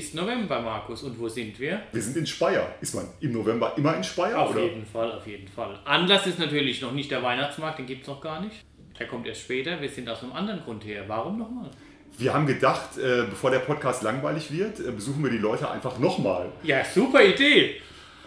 ist November, Markus. Und wo sind wir? Wir sind in Speyer. Ist man im November immer in Speyer? Auf oder? jeden Fall, auf jeden Fall. Anlass ist natürlich noch nicht der Weihnachtsmarkt, den gibt es noch gar nicht. Der kommt erst später. Wir sind aus einem anderen Grund her. Warum nochmal? Wir haben gedacht, äh, bevor der Podcast langweilig wird, äh, besuchen wir die Leute einfach nochmal. Ja, super Idee.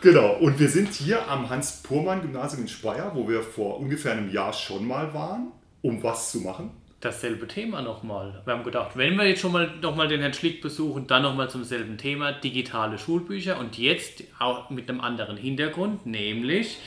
Genau, und wir sind hier am Hans-Purmann-Gymnasium in Speyer, wo wir vor ungefähr einem Jahr schon mal waren, um was zu machen. Dasselbe Thema nochmal. Wir haben gedacht, wenn wir jetzt schon mal nochmal den Herrn Schlick besuchen, dann nochmal zum selben Thema, digitale Schulbücher und jetzt auch mit einem anderen Hintergrund, nämlich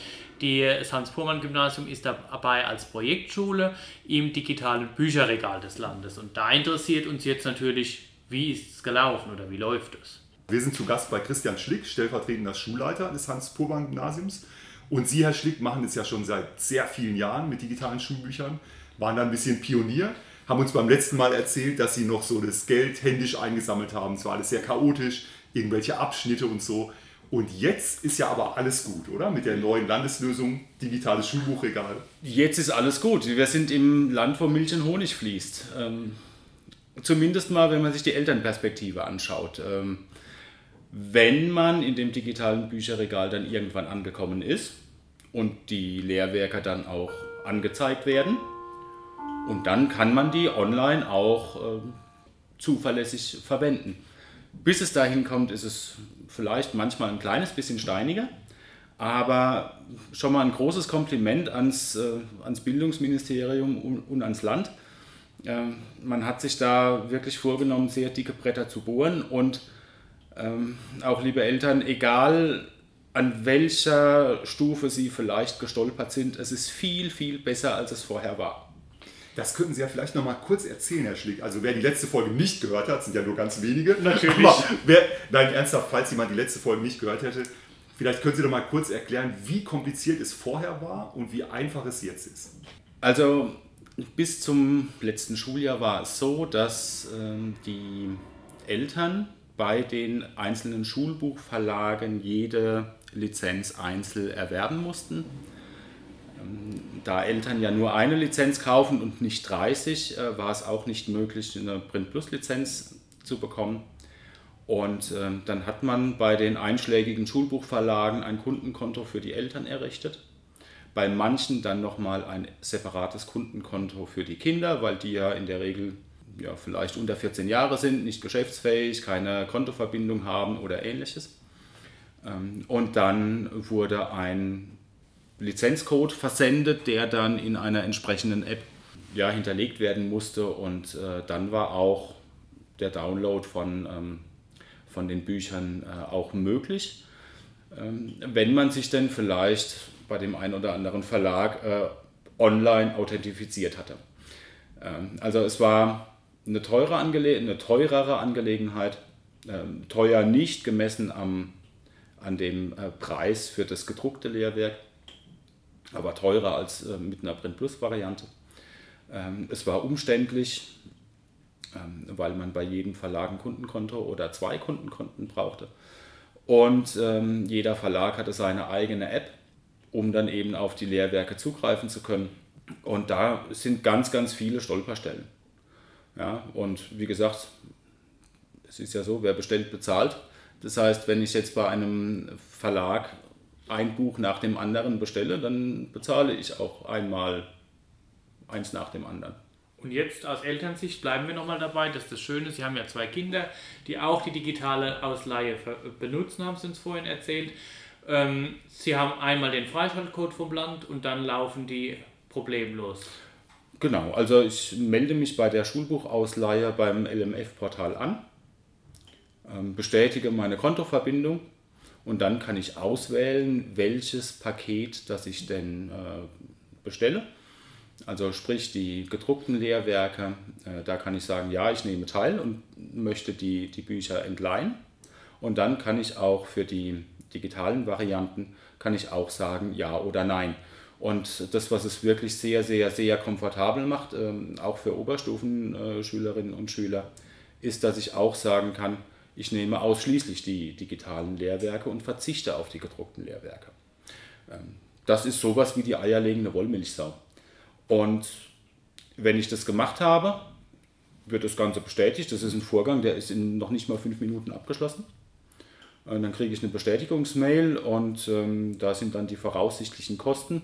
das Hans-Purmann-Gymnasium ist dabei als Projektschule im digitalen Bücherregal des Landes. Und da interessiert uns jetzt natürlich, wie ist es gelaufen oder wie läuft es? Wir sind zu Gast bei Christian Schlick, stellvertretender Schulleiter des Hans-Purmann-Gymnasiums. Und Sie, Herr Schlick, machen es ja schon seit sehr vielen Jahren mit digitalen Schulbüchern, waren da ein bisschen Pionier, haben uns beim letzten Mal erzählt, dass Sie noch so das Geld händisch eingesammelt haben. Es war alles sehr chaotisch, irgendwelche Abschnitte und so. Und jetzt ist ja aber alles gut, oder? Mit der neuen Landeslösung, digitales Schulbuchregal. Jetzt ist alles gut. Wir sind im Land, wo Milch und Honig fließt. Ähm, zumindest mal, wenn man sich die Elternperspektive anschaut. Ähm, wenn man in dem digitalen Bücherregal dann irgendwann angekommen ist und die Lehrwerke dann auch angezeigt werden, und dann kann man die online auch äh, zuverlässig verwenden. Bis es dahin kommt, ist es vielleicht manchmal ein kleines bisschen steiniger, aber schon mal ein großes Kompliment ans, äh, ans Bildungsministerium und, und ans Land. Äh, man hat sich da wirklich vorgenommen, sehr dicke Bretter zu bohren und ähm, auch liebe Eltern, egal an welcher Stufe Sie vielleicht gestolpert sind, es ist viel, viel besser, als es vorher war. Das könnten Sie ja vielleicht noch mal kurz erzählen, Herr Schlick. Also wer die letzte Folge nicht gehört hat, sind ja nur ganz wenige. Natürlich. Aber wer, nein, ernsthaft, falls jemand die letzte Folge nicht gehört hätte, vielleicht können Sie noch mal kurz erklären, wie kompliziert es vorher war und wie einfach es jetzt ist. Also bis zum letzten Schuljahr war es so, dass ähm, die Eltern bei den einzelnen Schulbuchverlagen jede Lizenz einzeln erwerben mussten da Eltern ja nur eine Lizenz kaufen und nicht 30, äh, war es auch nicht möglich, eine Print Plus Lizenz zu bekommen. Und äh, dann hat man bei den einschlägigen Schulbuchverlagen ein Kundenkonto für die Eltern errichtet. Bei manchen dann nochmal ein separates Kundenkonto für die Kinder, weil die ja in der Regel ja, vielleicht unter 14 Jahre sind, nicht geschäftsfähig, keine Kontoverbindung haben oder ähnliches. Ähm, und dann wurde ein Lizenzcode versendet, der dann in einer entsprechenden App ja, hinterlegt werden musste. Und äh, dann war auch der Download von, ähm, von den Büchern äh, auch möglich. Ähm, wenn man sich denn vielleicht bei dem einen oder anderen Verlag äh, online authentifiziert hatte. Ähm, also es war eine, teure Angele eine teurere Angelegenheit, ähm, teuer nicht gemessen am, an dem äh, Preis für das gedruckte Lehrwerk, aber teurer als äh, mit einer Print Plus Variante. Ähm, es war umständlich, ähm, weil man bei jedem Verlag ein Kundenkonto oder zwei Kundenkonten brauchte. Und ähm, jeder Verlag hatte seine eigene App, um dann eben auf die Lehrwerke zugreifen zu können. Und da sind ganz, ganz viele Stolperstellen. Ja, und wie gesagt, es ist ja so, wer bestellt, bezahlt. Das heißt, wenn ich jetzt bei einem Verlag ein Buch nach dem anderen bestelle, dann bezahle ich auch einmal eins nach dem anderen. Und jetzt aus Elternsicht bleiben wir nochmal dabei, dass das Schöne, Sie haben ja zwei Kinder, die auch die digitale Ausleihe benutzen, haben Sie uns vorhin erzählt. Ähm, Sie haben einmal den Freischaltcode vom Land und dann laufen die problemlos. Genau, also ich melde mich bei der Schulbuchausleihe beim LMF-Portal an, ähm, bestätige meine Kontoverbindung und dann kann ich auswählen, welches Paket das ich denn äh, bestelle. Also sprich die gedruckten Lehrwerke, äh, da kann ich sagen, ja, ich nehme teil und möchte die, die Bücher entleihen. Und dann kann ich auch für die digitalen Varianten, kann ich auch sagen, ja oder nein. Und das, was es wirklich sehr, sehr, sehr komfortabel macht, ähm, auch für Oberstufenschülerinnen und Schüler, ist, dass ich auch sagen kann, ich nehme ausschließlich die digitalen Lehrwerke und verzichte auf die gedruckten Lehrwerke. Ähm, das ist sowas wie die eierlegende Wollmilchsau. Und wenn ich das gemacht habe, wird das Ganze bestätigt. Das ist ein Vorgang, der ist in noch nicht mal fünf Minuten abgeschlossen. Und dann kriege ich eine Bestätigungsmail und ähm, da sind dann die voraussichtlichen Kosten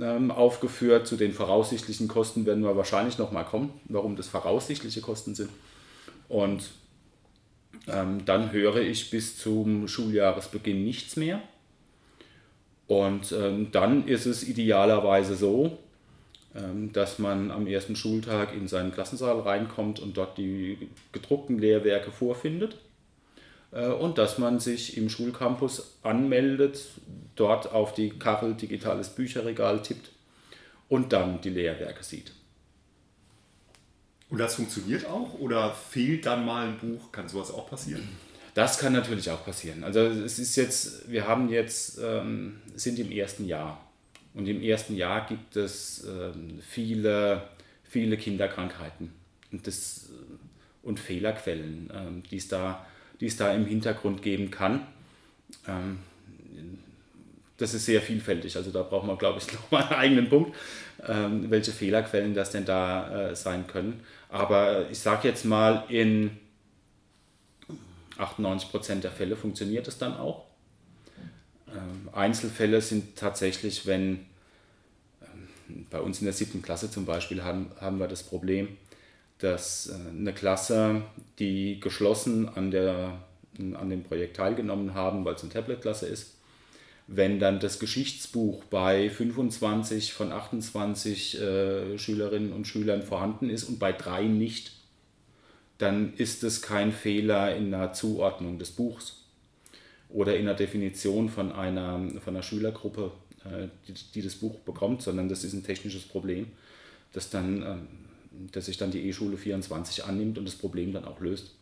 ähm, aufgeführt. Zu den voraussichtlichen Kosten werden wir wahrscheinlich nochmal kommen, warum das voraussichtliche Kosten sind. Und ähm, dann höre ich bis zum Schuljahresbeginn nichts mehr. Und ähm, dann ist es idealerweise so, ähm, dass man am ersten Schultag in seinen Klassensaal reinkommt und dort die gedruckten Lehrwerke vorfindet äh, und dass man sich im Schulcampus anmeldet, dort auf die Kachel digitales Bücherregal tippt und dann die Lehrwerke sieht. Und das funktioniert auch oder fehlt dann mal ein Buch? Kann sowas auch passieren? Das kann natürlich auch passieren. Also es ist jetzt, wir haben jetzt, ähm, sind im ersten Jahr. Und im ersten Jahr gibt es ähm, viele, viele Kinderkrankheiten und, das, und Fehlerquellen, ähm, die es da die es da im Hintergrund geben kann. Ähm, das ist sehr vielfältig, also da braucht man, glaube ich, nochmal einen eigenen Punkt, ähm, welche Fehlerquellen das denn da äh, sein können. Aber ich sage jetzt mal, in 98% der Fälle funktioniert es dann auch. Ähm, Einzelfälle sind tatsächlich, wenn bei uns in der siebten Klasse zum Beispiel haben, haben wir das Problem, dass äh, eine Klasse, die geschlossen an, der, an dem Projekt teilgenommen haben, weil es eine Tablet-Klasse ist, wenn dann das Geschichtsbuch bei 25 von 28 äh, Schülerinnen und Schülern vorhanden ist und bei drei nicht, dann ist es kein Fehler in der Zuordnung des Buchs oder in der Definition von einer, von einer Schülergruppe, äh, die, die, das Buch bekommt, sondern das ist ein technisches Problem, das dann ähm, dass sich dann die E-Schule 24 annimmt und das Problem dann auch löst.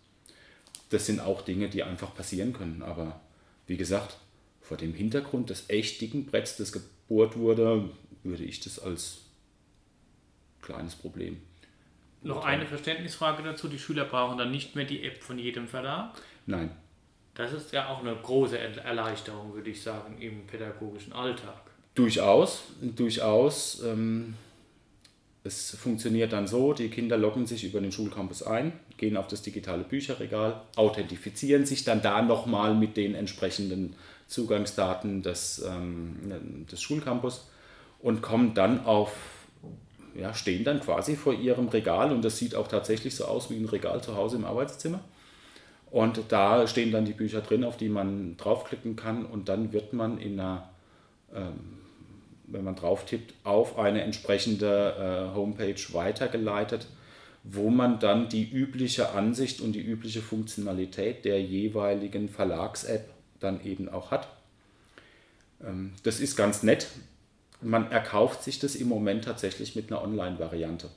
Das sind auch Dinge, die einfach passieren können. Aber wie gesagt, vor dem Hintergrund des echtigen Bretts, das gebohrt wurde, würde ich das als kleines Problem. Noch eine Verständnisfrage dazu. Die Schüler brauchen dann nicht mehr die App von jedem Verlag? Nein. Das ist ja auch eine große Erleichterung, würde ich sagen, im pädagogischen Alltag. Durchaus, durchaus. Ähm, es funktioniert dann so, die Kinder loggen sich über den Schulcampus ein, gehen auf das digitale Bücherregal, authentifizieren sich dann da nochmal mit den entsprechenden Zugangsdaten des, ähm, des Schulcampus und kommen dann auf, ja, stehen dann quasi vor ihrem Regal und das sieht auch tatsächlich so aus wie ein Regal zu Hause im Arbeitszimmer. Und da stehen dann die Bücher drin, auf die man draufklicken kann und dann wird man in einer ähm, wenn man drauf tippt, auf eine entsprechende äh, Homepage weitergeleitet, wo man dann die übliche Ansicht und die übliche Funktionalität der jeweiligen Verlags-App dann eben auch hat. Ähm, das ist ganz nett. Man erkauft sich das im Moment tatsächlich mit einer Online-Variante.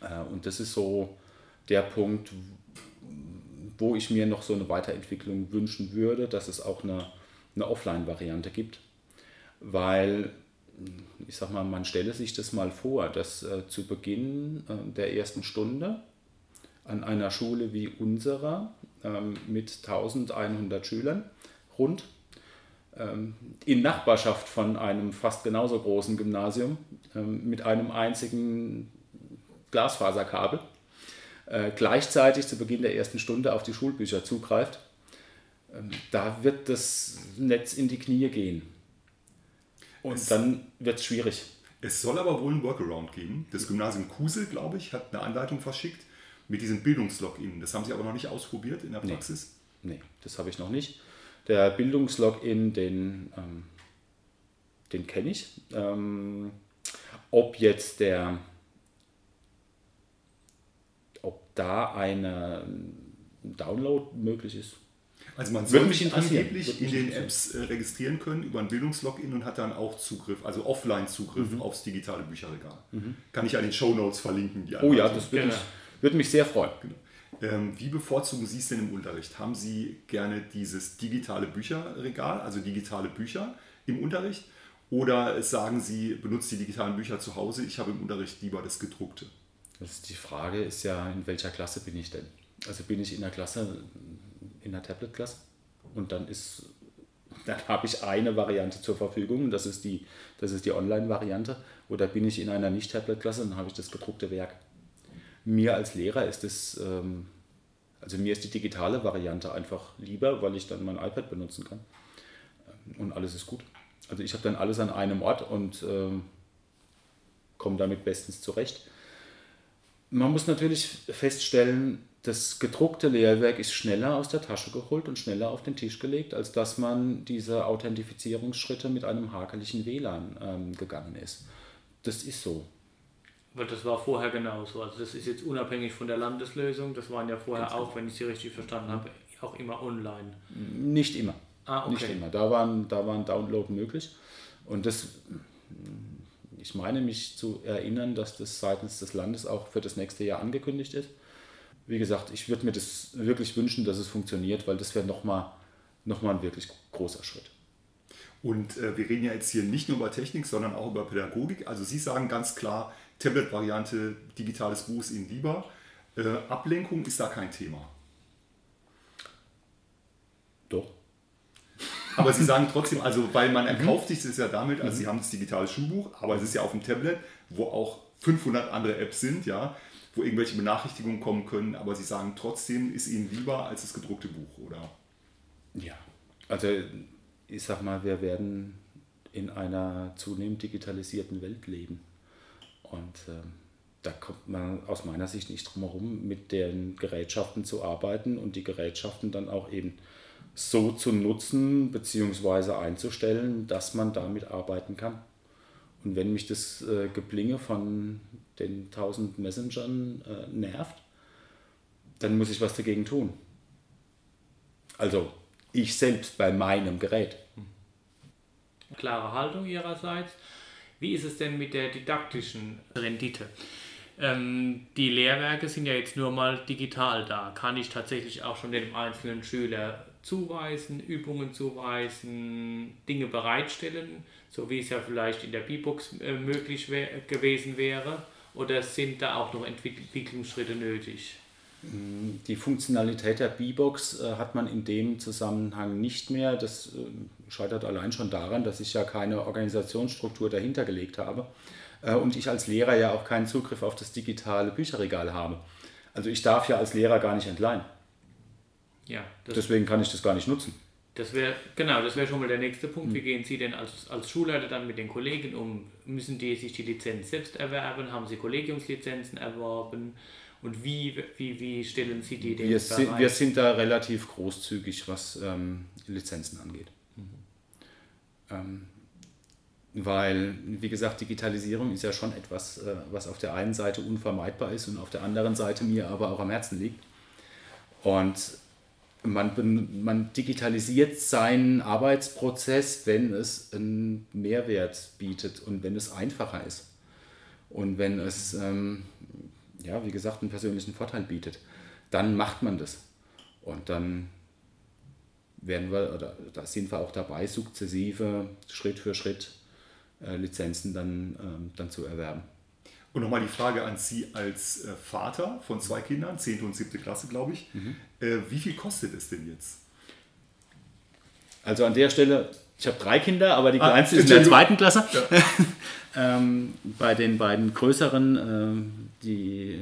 Äh, und das ist so der Punkt, wo ich mir noch so eine Weiterentwicklung wünschen würde, dass es auch eine, eine Offline-Variante gibt weil ich sag mal, man stelle sich das mal vor, dass äh, zu Beginn äh, der ersten Stunde an einer Schule wie unserer ähm, mit 1100 Schülern rund ähm, in Nachbarschaft von einem fast genauso großen Gymnasium ähm, mit einem einzigen Glasfaserkabel äh, gleichzeitig zu Beginn der ersten Stunde auf die Schulbücher zugreift, ähm, da wird das Netz in die Knie gehen. Und es, dann wird es schwierig. Es soll aber wohl ein Workaround geben. Das Gymnasium Kusel, glaube ich, hat eine Anleitung verschickt mit diesem Bildungslogin. Das haben Sie aber noch nicht ausprobiert in der Praxis? Nee, nee das habe ich noch nicht. Der Bildungslogin, den, ähm, den kenne ich. Ähm, ob jetzt der, ob da eine Download möglich ist, also man sollte sich angeblich in den Apps äh, registrieren können über ein Bildungslogin und hat dann auch Zugriff, also Offline-Zugriff mhm. aufs digitale Bücherregal. Mhm. Kann ich an den Show Notes verlinken. oh ja, das würde, mich, würde mich sehr freuen. Genau. Ähm, wie bevorzugen Sie es denn im Unterricht? Haben Sie gerne dieses digitale Bücherregal, also digitale Bücher im Unterricht? Oder sagen Sie, benutzt die digitalen Bücher zu Hause, ich habe im Unterricht lieber das gedruckte? Das ist die Frage ist ja, in welcher Klasse bin ich denn? Also bin ich in der Klasse in der Tablet-Klasse. Und dann ist, dann habe ich eine Variante zur Verfügung, das ist die, das ist die Online-Variante. Oder bin ich in einer Nicht-Tablet-Klasse, dann habe ich das gedruckte Werk. Mir als Lehrer ist es, ähm, also mir ist die digitale Variante einfach lieber, weil ich dann mein iPad benutzen kann. Ähm, und alles ist gut. Also ich habe dann alles an einem Ort und ähm, komme damit bestens zurecht. Man muss natürlich feststellen, das gedruckte Lehrwerk ist schneller aus der Tasche geholt und schneller auf den Tisch gelegt, als dass man diese Authentifizierungsschritte mit einem hakeligen WLAN ähm, gegangen ist. Das ist so. Weil das war vorher genauso. Also das ist jetzt unabhängig von der Landeslösung. Das waren ja vorher Ganz auch, genau. wenn ich sie richtig verstanden habe, auch immer online. Nicht immer. Ah, okay. Nicht immer. Da waren, da waren Download möglich. Und das, ich meine mich zu erinnern, dass das seitens des Landes auch für das nächste Jahr angekündigt ist wie gesagt, ich würde mir das wirklich wünschen, dass es funktioniert, weil das wäre nochmal noch mal ein wirklich großer Schritt. Und äh, wir reden ja jetzt hier nicht nur über Technik, sondern auch über Pädagogik. Also Sie sagen ganz klar, Tablet-Variante, digitales Buch ist Ihnen lieber. Äh, Ablenkung ist da kein Thema. Doch. Aber Sie sagen trotzdem, also weil man erkauft sich das ja damit, also mhm. Sie haben das digitale Schulbuch, aber es ist ja auf dem Tablet, wo auch 500 andere Apps sind, ja wo irgendwelche Benachrichtigungen kommen können, aber Sie sagen trotzdem, ist Ihnen lieber als das gedruckte Buch, oder? Ja, also ich sag mal, wir werden in einer zunehmend digitalisierten Welt leben. Und äh, da kommt man aus meiner Sicht nicht drum herum, mit den Gerätschaften zu arbeiten und die Gerätschaften dann auch eben so zu nutzen bzw. einzustellen, dass man damit arbeiten kann. Und wenn mich das äh, Geblinge von den tausend Messengern äh, nervt, dann muss ich was dagegen tun. Also ich selbst bei meinem Gerät. Klare Haltung ihrerseits. Wie ist es denn mit der didaktischen Rendite? Ähm, die Lehrwerke sind ja jetzt nur mal digital da. Kann ich tatsächlich auch schon dem einzelnen Schüler zuweisen, Übungen zuweisen, Dinge bereitstellen, so wie es ja vielleicht in der B-Box äh, möglich wär, gewesen wäre? Oder sind da auch noch Entwicklungsschritte nötig? Mm, die Funktionalität der B-Box äh, hat man in dem Zusammenhang nicht mehr. Das äh, scheitert allein schon daran, dass ich ja keine Organisationsstruktur dahinter gelegt habe und ich als Lehrer ja auch keinen Zugriff auf das digitale Bücherregal habe. Also ich darf ja als Lehrer gar nicht entleihen. Ja, Deswegen kann ich das gar nicht nutzen. Das wäre, genau, das wäre schon mal der nächste Punkt. Wie hm. gehen Sie denn als, als Schulleiter dann mit den Kollegen um? Müssen die sich die Lizenz selbst erwerben? Haben Sie Kollegiumslizenzen erworben? Und wie, wie, wie stellen Sie die denn wir sind, wir sind da relativ großzügig, was ähm, Lizenzen angeht. Mhm. Ähm, weil, wie gesagt, Digitalisierung ist ja schon etwas, äh, was auf der einen Seite unvermeidbar ist und auf der anderen Seite mir aber auch am Herzen liegt. Und man, man digitalisiert seinen Arbeitsprozess, wenn es einen Mehrwert bietet und wenn es einfacher ist. Und wenn es, ähm, ja, wie gesagt, einen persönlichen Vorteil bietet, dann macht man das. Und dann werden wir, oder da sind wir auch dabei, sukzessive, Schritt für Schritt äh, Lizenzen dann, ähm, dann zu erwerben. Und nochmal die Frage an Sie als äh, Vater von zwei Kindern, 10. und 7. Klasse, glaube ich. Mhm. Äh, wie viel kostet es denn jetzt? Also an der Stelle, ich habe drei Kinder, aber die ah, kleinste ist in der zweiten Klasse. Ja. ähm, bei den beiden größeren, ähm, die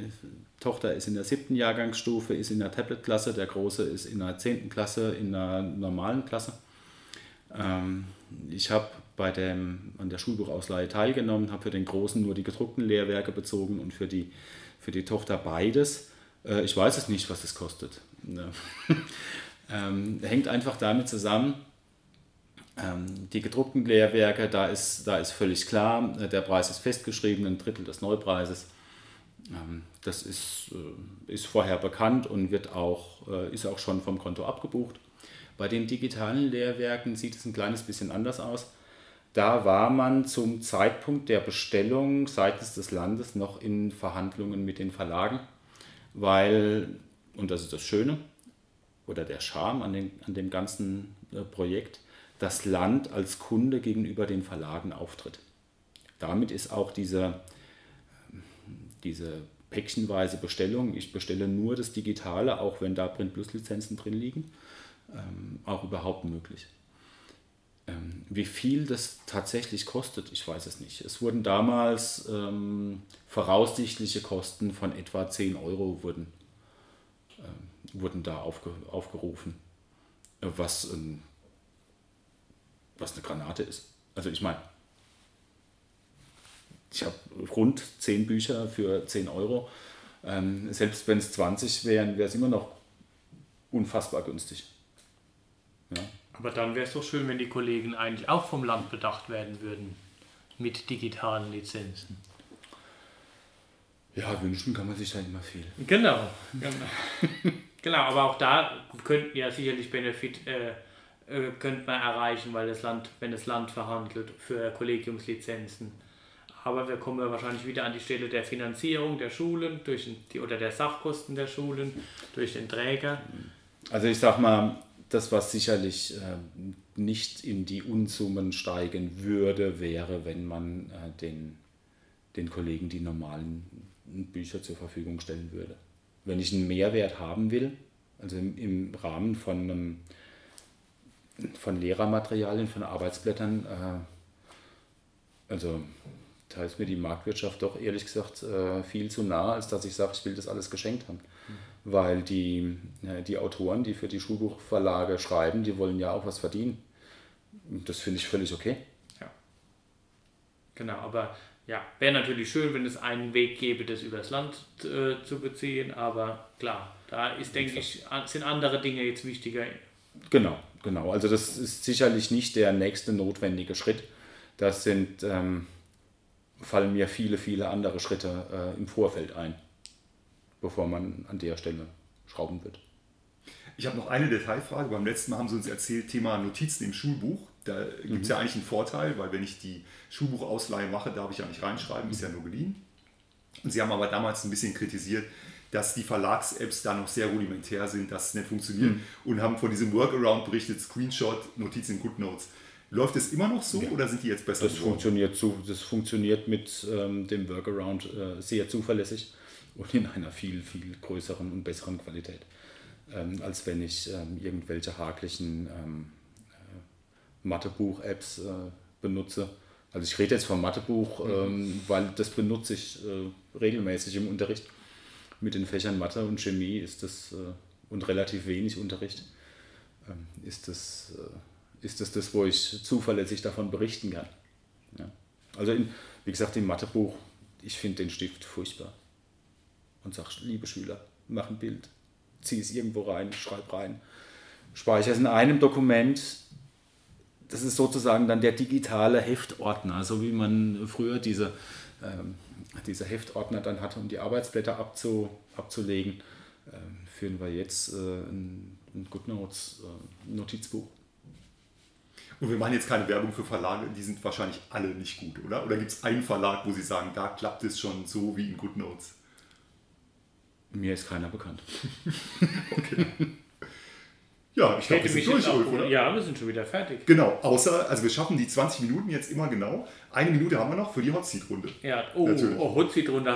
Tochter ist in der siebten Jahrgangsstufe, ist in der Tablet-Klasse, der Große ist in der zehnten Klasse, in der normalen Klasse. Ähm, ich habe bei dem, an der Schulbuchausleihe teilgenommen, habe für den Großen nur die gedruckten Lehrwerke bezogen und für die, für die Tochter beides. Äh, ich weiß es nicht, was es kostet. Ne. ähm, hängt einfach damit zusammen, ähm, die gedruckten Lehrwerke, da ist, da ist völlig klar, äh, der Preis ist festgeschrieben, ein Drittel des Neupreises. Ähm, das ist, äh, ist vorher bekannt und wird auch, äh, ist auch schon vom Konto abgebucht. Bei den digitalen Lehrwerken sieht es ein kleines bisschen anders aus. Da war man zum Zeitpunkt der Bestellung seitens des Landes noch in Verhandlungen mit den Verlagen, weil, und das ist das Schöne oder der Charme an dem, an dem ganzen äh, Projekt, das Land als Kunde gegenüber den Verlagen auftritt. Damit ist auch diese, diese päckchenweise Bestellung, ich bestelle nur das Digitale, auch wenn da Print Plus Lizenzen drin liegen, ähm, auch überhaupt möglich. Ähm, Wie viel das tatsächlich kostet, ich weiß es nicht. Es wurden damals ähm, voraussichtliche Kosten von etwa 10 Euro wurden, ähm, wurden da aufge, aufgerufen, äh, was, ähm, was eine Granate ist. Also ich meine, ich habe rund 10 Bücher für 10 Euro. Ähm, selbst wenn es 20 wären, wäre es immer noch unfassbar günstig. Ja. Aber dann wäre es doch schön, wenn die Kollegen eigentlich auch vom Land bedacht werden würden mit digitalen Lizenzen. Ja, wünschen kann man sich da immer viel. Genau, genau. genau, aber auch da könnten ja sicherlich Benefit äh, äh, könnte man erreichen, weil das Land, wenn das Land verhandelt für Kollegiumslizenzen. Aber wir kommen ja wahrscheinlich wieder an die Stelle der Finanzierung der Schulen durch die, oder der Sachkosten der Schulen durch den Träger. Also ich sag mal, das, was sicherlich äh, nicht in die Unsummen steigen würde, wäre, wenn man äh, den, den Kollegen die normalen Bücher zur Verfügung stellen würde. Wenn ich einen Mehrwert haben will, also im, im Rahmen von, einem, von Lehrermaterialien, von Arbeitsblättern, äh, also da ist mir die Marktwirtschaft doch ehrlich gesagt äh, viel zu nah, als dass ich sage, ich will das alles geschenkt haben weil die, die Autoren, die für die Schulbuchverlage schreiben, die wollen ja auch was verdienen. Das finde ich völlig okay. Ja. Genau, aber ja, wäre natürlich schön, wenn es einen Weg gäbe, das übers Land äh, zu beziehen, aber klar, da ist, denke ich, sind andere Dinge jetzt wichtiger. Genau, genau. Also das ist sicherlich nicht der nächste notwendige Schritt. Das sind, ähm, fallen mir viele, viele andere Schritte äh, im Vorfeld ein bevor man an der Stelle schrauben wird. Ich habe noch eine Detailfrage. Beim letzten Mal haben Sie uns erzählt, Thema Notizen im Schulbuch. Da gibt es mhm. ja eigentlich einen Vorteil, weil wenn ich die Schulbuchausleihe mache, darf ich ja nicht reinschreiben, ist ja nur geliehen. Und Sie haben aber damals ein bisschen kritisiert, dass die Verlags-Apps da noch sehr rudimentär sind, dass es nicht funktioniert mhm. und haben von diesem Workaround berichtet, Screenshot, Notizen in GoodNotes. Läuft es immer noch so ja. oder sind die jetzt besser? Das, funktioniert, zu, das funktioniert mit ähm, dem Workaround äh, sehr zuverlässig und in einer viel, viel größeren und besseren Qualität, ähm, als wenn ich ähm, irgendwelche haklichen ähm, äh, Mathebuch-Apps äh, benutze. Also ich rede jetzt vom Mathebuch, mhm. Ähm, weil das benutze ich äh, regelmäßig im Unterricht. Mit den Fächern Mathe und Chemie ist das äh, und relativ wenig Unterricht ähm, ist das, äh, ist das das, wo ich zuverlässig davon berichten kann. Ja. Also in, wie gesagt, im Mathebuch, ich finde den Stift furchtbar und sag, liebe Schüler, mach ein Bild, zieh es irgendwo rein, schreib rein, speichere es in einem Dokument. Das ist sozusagen dann der digitale Heftordner, so wie man früher diese, ähm, diese Heftordner dann hatte, um die Arbeitsblätter abzu, abzulegen, ähm, führen wir jetzt äh, ein, ein GoodNotes äh, Notizbuch. Und wir machen jetzt keine Werbung für Verlage, die sind wahrscheinlich alle nicht gut, oder? Oder gibt es einen Verlag, wo Sie sagen, da klappt es schon so wie in GoodNotes? Mir ist keiner bekannt. okay. Ja, ich glaube, wir sind durch, Ulf, oder? Ja, wir sind schon wieder fertig. Genau, außer, also wir schaffen die 20 Minuten jetzt immer genau. Eine Minute haben wir noch für die Hot Seat Runde. Ja, oh, oh Hot Seat Runde.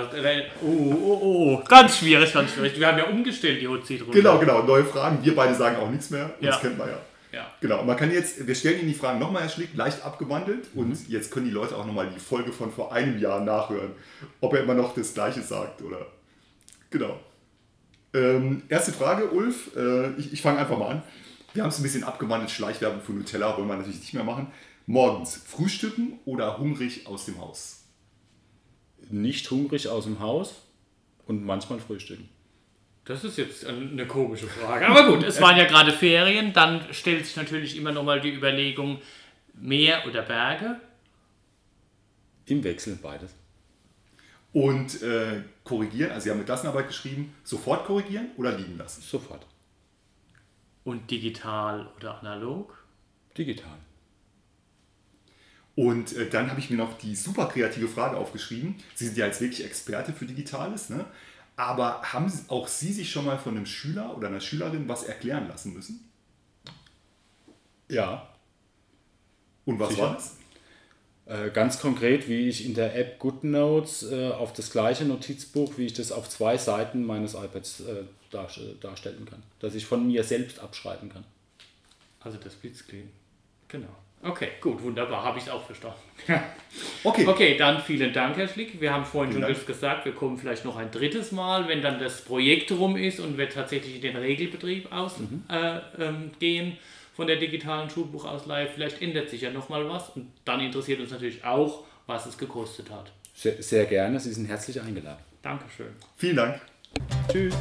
Oh, oh, oh, ganz schwierig, ganz schwierig. Wir haben ja umgestellt die Hot Seat Runde. Genau, genau, neue Fragen. Wir beide sagen auch nichts mehr. Uns ja. kennt man ja. Ja. Genau, man kann jetzt, wir stellen Ihnen die Fragen nochmal, Herr Schlick, leicht abgewandelt mhm. und jetzt können die Leute auch nochmal die Folge von vor einem Jahr nachhören, ob er immer noch das Gleiche sagt oder. Genau. Ähm, erste Frage, Ulf. Äh, ich, ich fange einfach mal an. Wir haben es ein bisschen abgewandelt. Schleichwerbung für Nutella wollen wir natürlich nicht mehr machen. Morgens frühstücken oder hungrig aus dem Haus? Nicht hungrig aus dem Haus und manchmal frühstücken. Das ist jetzt eine komische Frage. Aber gut, es waren ja gerade Ferien. Dann stellt sich natürlich immer noch mal die Überlegung, Meer oder Berge? Im Wechsel beides. Und äh, korrigieren, also Sie haben eine Klassenarbeit geschrieben, sofort korrigieren oder liegen lassen? Sofort. Und digital oder analog? Digital. Und äh, dann habe ich mir noch die super kreative Frage aufgeschrieben. Sie sind ja jetzt wirklich Experte für Digitales, ne? aber haben auch Sie sich schon mal von einem Schüler oder einer Schülerin was erklären lassen müssen? Ja. Und was Sicher? war das? Äh, ganz konkret, wie ich in der App GoodNotes äh, auf das gleiche Notizbuch, wie ich das auf zwei Seiten meines iPads äh, darstellen kann. Dass ich von mir selbst abschreiben kann. Also das Blitzscreen. Genau. Okay, gut, wunderbar, habe ich es auch verstanden. Okay. Okay, dann vielen Dank, Herr Schlick. Wir haben vorhin Vielen schon Dank. gesagt, wir kommen vielleicht noch ein drittes Mal, wenn dann das Projekt rum ist und wir tatsächlich in den Regelbetrieb ausgehen äh, ähm, gehen von der digitalen Schulbuchausleihe. Vielleicht ändert sich ja nochmal was und dann interessiert uns natürlich auch, was es gekostet hat. Sehr, sehr gerne, Sie sind herzlich eingeladen. Dankeschön. Vielen Dank. Tschüss.